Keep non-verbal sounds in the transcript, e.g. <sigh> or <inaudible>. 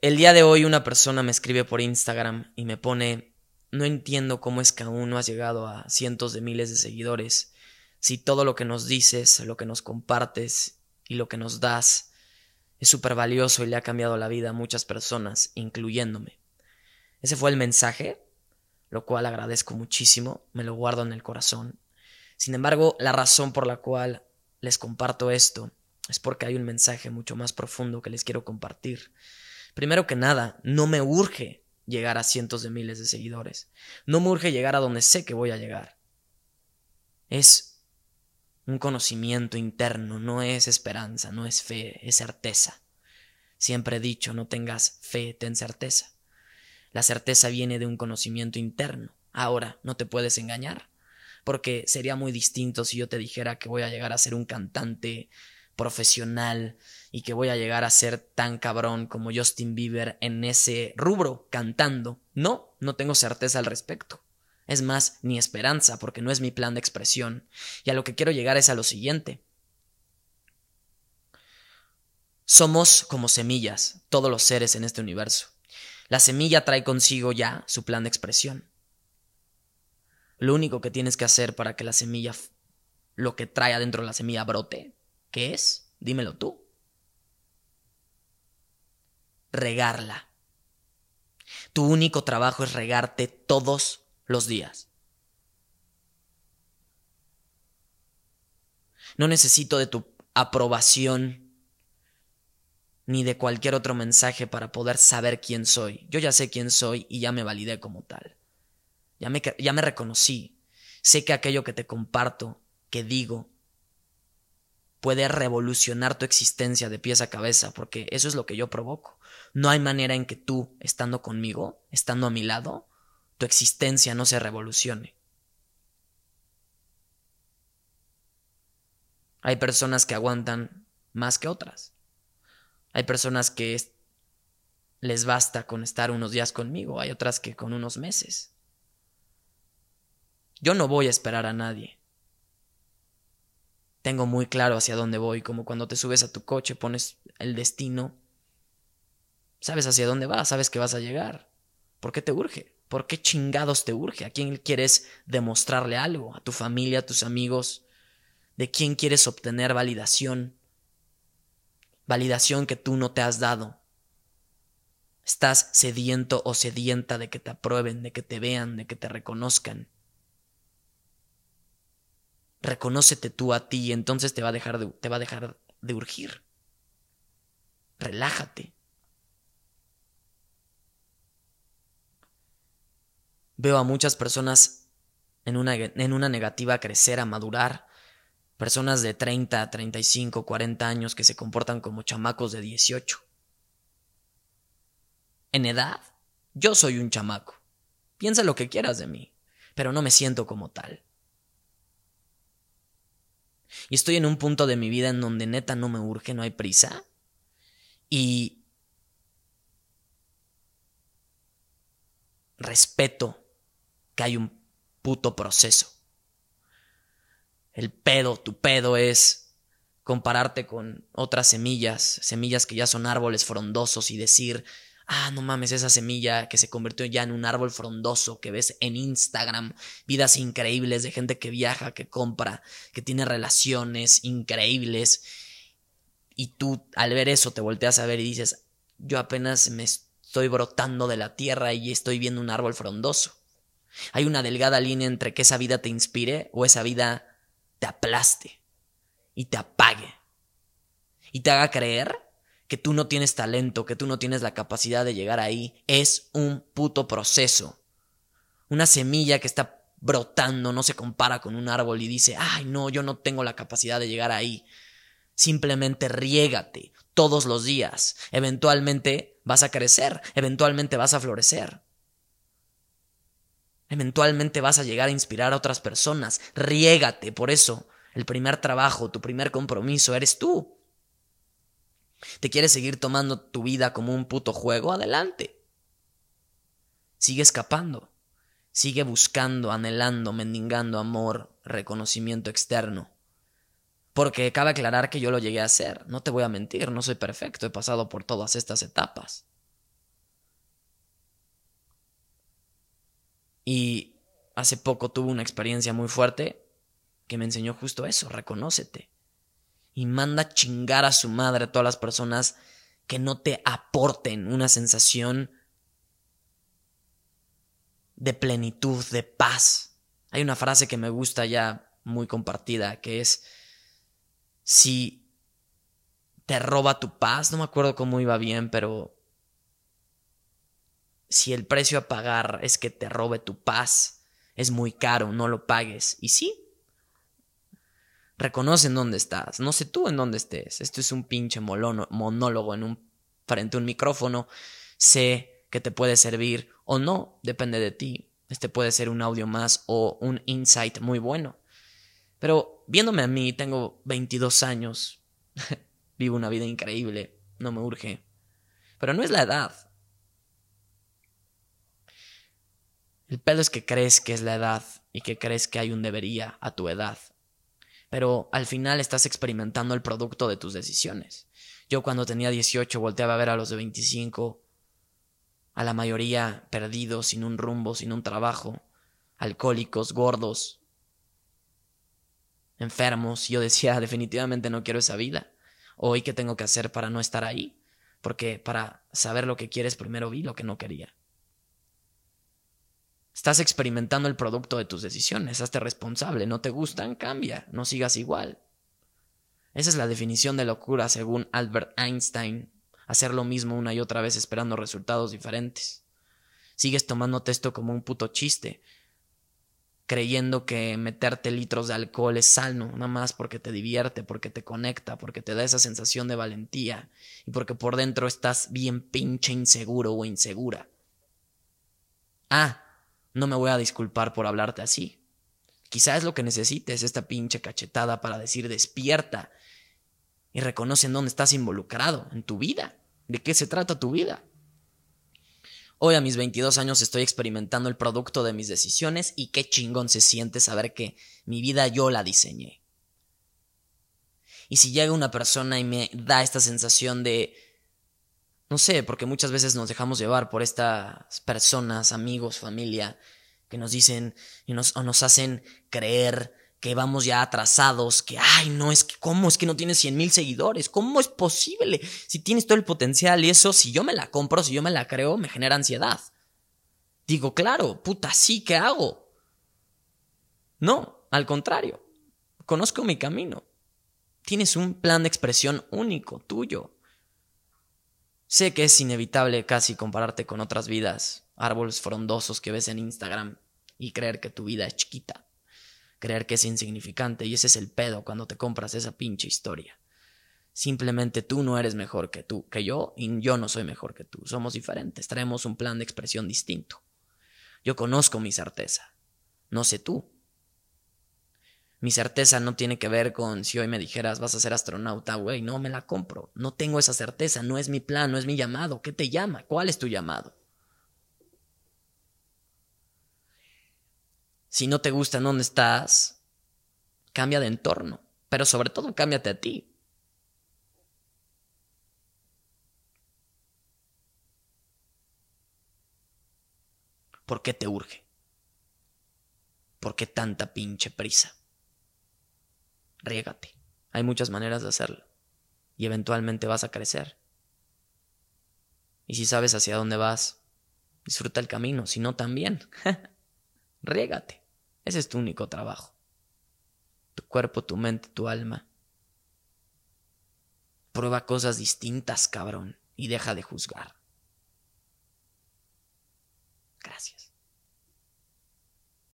El día de hoy una persona me escribe por Instagram y me pone, no entiendo cómo es que aún no has llegado a cientos de miles de seguidores, si todo lo que nos dices, lo que nos compartes y lo que nos das es súper valioso y le ha cambiado la vida a muchas personas, incluyéndome. Ese fue el mensaje, lo cual agradezco muchísimo, me lo guardo en el corazón. Sin embargo, la razón por la cual les comparto esto es porque hay un mensaje mucho más profundo que les quiero compartir. Primero que nada, no me urge llegar a cientos de miles de seguidores. No me urge llegar a donde sé que voy a llegar. Es un conocimiento interno, no es esperanza, no es fe, es certeza. Siempre he dicho, no tengas fe, ten certeza. La certeza viene de un conocimiento interno. Ahora, no te puedes engañar, porque sería muy distinto si yo te dijera que voy a llegar a ser un cantante profesional y que voy a llegar a ser tan cabrón como Justin Bieber en ese rubro cantando. No, no tengo certeza al respecto. Es más, ni esperanza, porque no es mi plan de expresión. Y a lo que quiero llegar es a lo siguiente. Somos como semillas, todos los seres en este universo. La semilla trae consigo ya su plan de expresión. Lo único que tienes que hacer para que la semilla, lo que trae adentro de la semilla brote, ¿Qué es? Dímelo tú. Regarla. Tu único trabajo es regarte todos los días. No necesito de tu aprobación ni de cualquier otro mensaje para poder saber quién soy. Yo ya sé quién soy y ya me validé como tal. Ya me, ya me reconocí. Sé que aquello que te comparto, que digo, puede revolucionar tu existencia de pies a cabeza, porque eso es lo que yo provoco. No hay manera en que tú, estando conmigo, estando a mi lado, tu existencia no se revolucione. Hay personas que aguantan más que otras. Hay personas que les basta con estar unos días conmigo, hay otras que con unos meses. Yo no voy a esperar a nadie tengo muy claro hacia dónde voy, como cuando te subes a tu coche, pones el destino, sabes hacia dónde vas, sabes que vas a llegar. ¿Por qué te urge? ¿Por qué chingados te urge? ¿A quién quieres demostrarle algo? ¿A tu familia, a tus amigos? ¿De quién quieres obtener validación? Validación que tú no te has dado. Estás sediento o sedienta de que te aprueben, de que te vean, de que te reconozcan. Reconócete tú a ti y entonces te va a dejar de, te va a dejar de urgir. Relájate. Veo a muchas personas en una, en una negativa crecer, a madurar. Personas de 30, 35, 40 años que se comportan como chamacos de 18. En edad, yo soy un chamaco. Piensa lo que quieras de mí, pero no me siento como tal. Y estoy en un punto de mi vida en donde neta no me urge, no hay prisa. Y respeto que hay un puto proceso. El pedo, tu pedo es compararte con otras semillas, semillas que ya son árboles frondosos y decir, ah, no mames, esa semilla que se convirtió ya en un árbol frondoso que ves en Instagram, vidas increíbles de gente que viaja, que compra, que tiene relaciones increíbles. Y tú al ver eso te volteas a ver y dices, yo apenas me estoy brotando de la tierra y estoy viendo un árbol frondoso. Hay una delgada línea entre que esa vida te inspire o esa vida te aplaste y te apague y te haga creer que tú no tienes talento, que tú no tienes la capacidad de llegar ahí, es un puto proceso. Una semilla que está brotando no se compara con un árbol y dice, ay no, yo no tengo la capacidad de llegar ahí. Simplemente riégate todos los días. Eventualmente vas a crecer, eventualmente vas a florecer. Eventualmente vas a llegar a inspirar a otras personas. Riégate, por eso el primer trabajo, tu primer compromiso eres tú. ¿Te quieres seguir tomando tu vida como un puto juego? Adelante. Sigue escapando. Sigue buscando, anhelando, mendigando amor, reconocimiento externo. Porque cabe aclarar que yo lo llegué a hacer. No te voy a mentir, no soy perfecto. He pasado por todas estas etapas. Y hace poco tuve una experiencia muy fuerte que me enseñó justo eso, reconócete. Y manda chingar a su madre a todas las personas que no te aporten una sensación de plenitud, de paz. Hay una frase que me gusta ya muy compartida, que es, si te roba tu paz, no me acuerdo cómo iba bien, pero si el precio a pagar es que te robe tu paz, es muy caro, no lo pagues. Y sí, reconoce en dónde estás, no sé tú en dónde estés. Esto es un pinche monólogo en frente a un micrófono. Sé que te puede servir o no, depende de ti. Este puede ser un audio más o un insight muy bueno. Pero viéndome a mí, tengo 22 años, <laughs> vivo una vida increíble, no me urge. Pero no es la edad. El pedo es que crees que es la edad y que crees que hay un debería a tu edad. Pero al final estás experimentando el producto de tus decisiones. Yo cuando tenía 18 volteaba a ver a los de 25, a la mayoría perdidos, sin un rumbo, sin un trabajo, alcohólicos, gordos, enfermos. Yo decía, <laughs> definitivamente no quiero esa vida. Hoy, ¿qué tengo que hacer para no estar ahí? Porque para saber lo que quieres, primero vi lo que no quería. Estás experimentando el producto de tus decisiones, hazte responsable, no te gustan, cambia, no sigas igual. Esa es la definición de locura según Albert Einstein, hacer lo mismo una y otra vez esperando resultados diferentes. Sigues tomando esto como un puto chiste, creyendo que meterte litros de alcohol es sano, nada más porque te divierte, porque te conecta, porque te da esa sensación de valentía y porque por dentro estás bien pinche inseguro o insegura. Ah, no me voy a disculpar por hablarte así. Quizá es lo que necesites, esta pinche cachetada para decir despierta y reconoce en dónde estás involucrado, en tu vida, de qué se trata tu vida. Hoy a mis 22 años estoy experimentando el producto de mis decisiones y qué chingón se siente saber que mi vida yo la diseñé. Y si llega una persona y me da esta sensación de... No sé, porque muchas veces nos dejamos llevar por estas personas, amigos, familia, que nos dicen y nos, o nos hacen creer que vamos ya atrasados, que, ay, no, es que, ¿cómo? Es que no tienes 100 mil seguidores, ¿cómo es posible? Si tienes todo el potencial y eso, si yo me la compro, si yo me la creo, me genera ansiedad. Digo, claro, puta, sí, ¿qué hago? No, al contrario, conozco mi camino. Tienes un plan de expresión único, tuyo. Sé que es inevitable casi compararte con otras vidas, árboles frondosos que ves en Instagram y creer que tu vida es chiquita creer que es insignificante y ese es el pedo cuando te compras esa pinche historia. Simplemente tú no eres mejor que tú, que yo, y yo no soy mejor que tú. Somos diferentes, traemos un plan de expresión distinto. Yo conozco mi certeza, no sé tú. Mi certeza no tiene que ver con si hoy me dijeras vas a ser astronauta, güey, no me la compro. No tengo esa certeza, no es mi plan, no es mi llamado. ¿Qué te llama? ¿Cuál es tu llamado? Si no te gusta en dónde estás, cambia de entorno. Pero sobre todo, cámbiate a ti. ¿Por qué te urge? ¿Por qué tanta pinche prisa? Riégate. Hay muchas maneras de hacerlo. Y eventualmente vas a crecer. Y si sabes hacia dónde vas, disfruta el camino. Si no, también. <laughs> Riégate. Ese es tu único trabajo. Tu cuerpo, tu mente, tu alma. Prueba cosas distintas, cabrón, y deja de juzgar.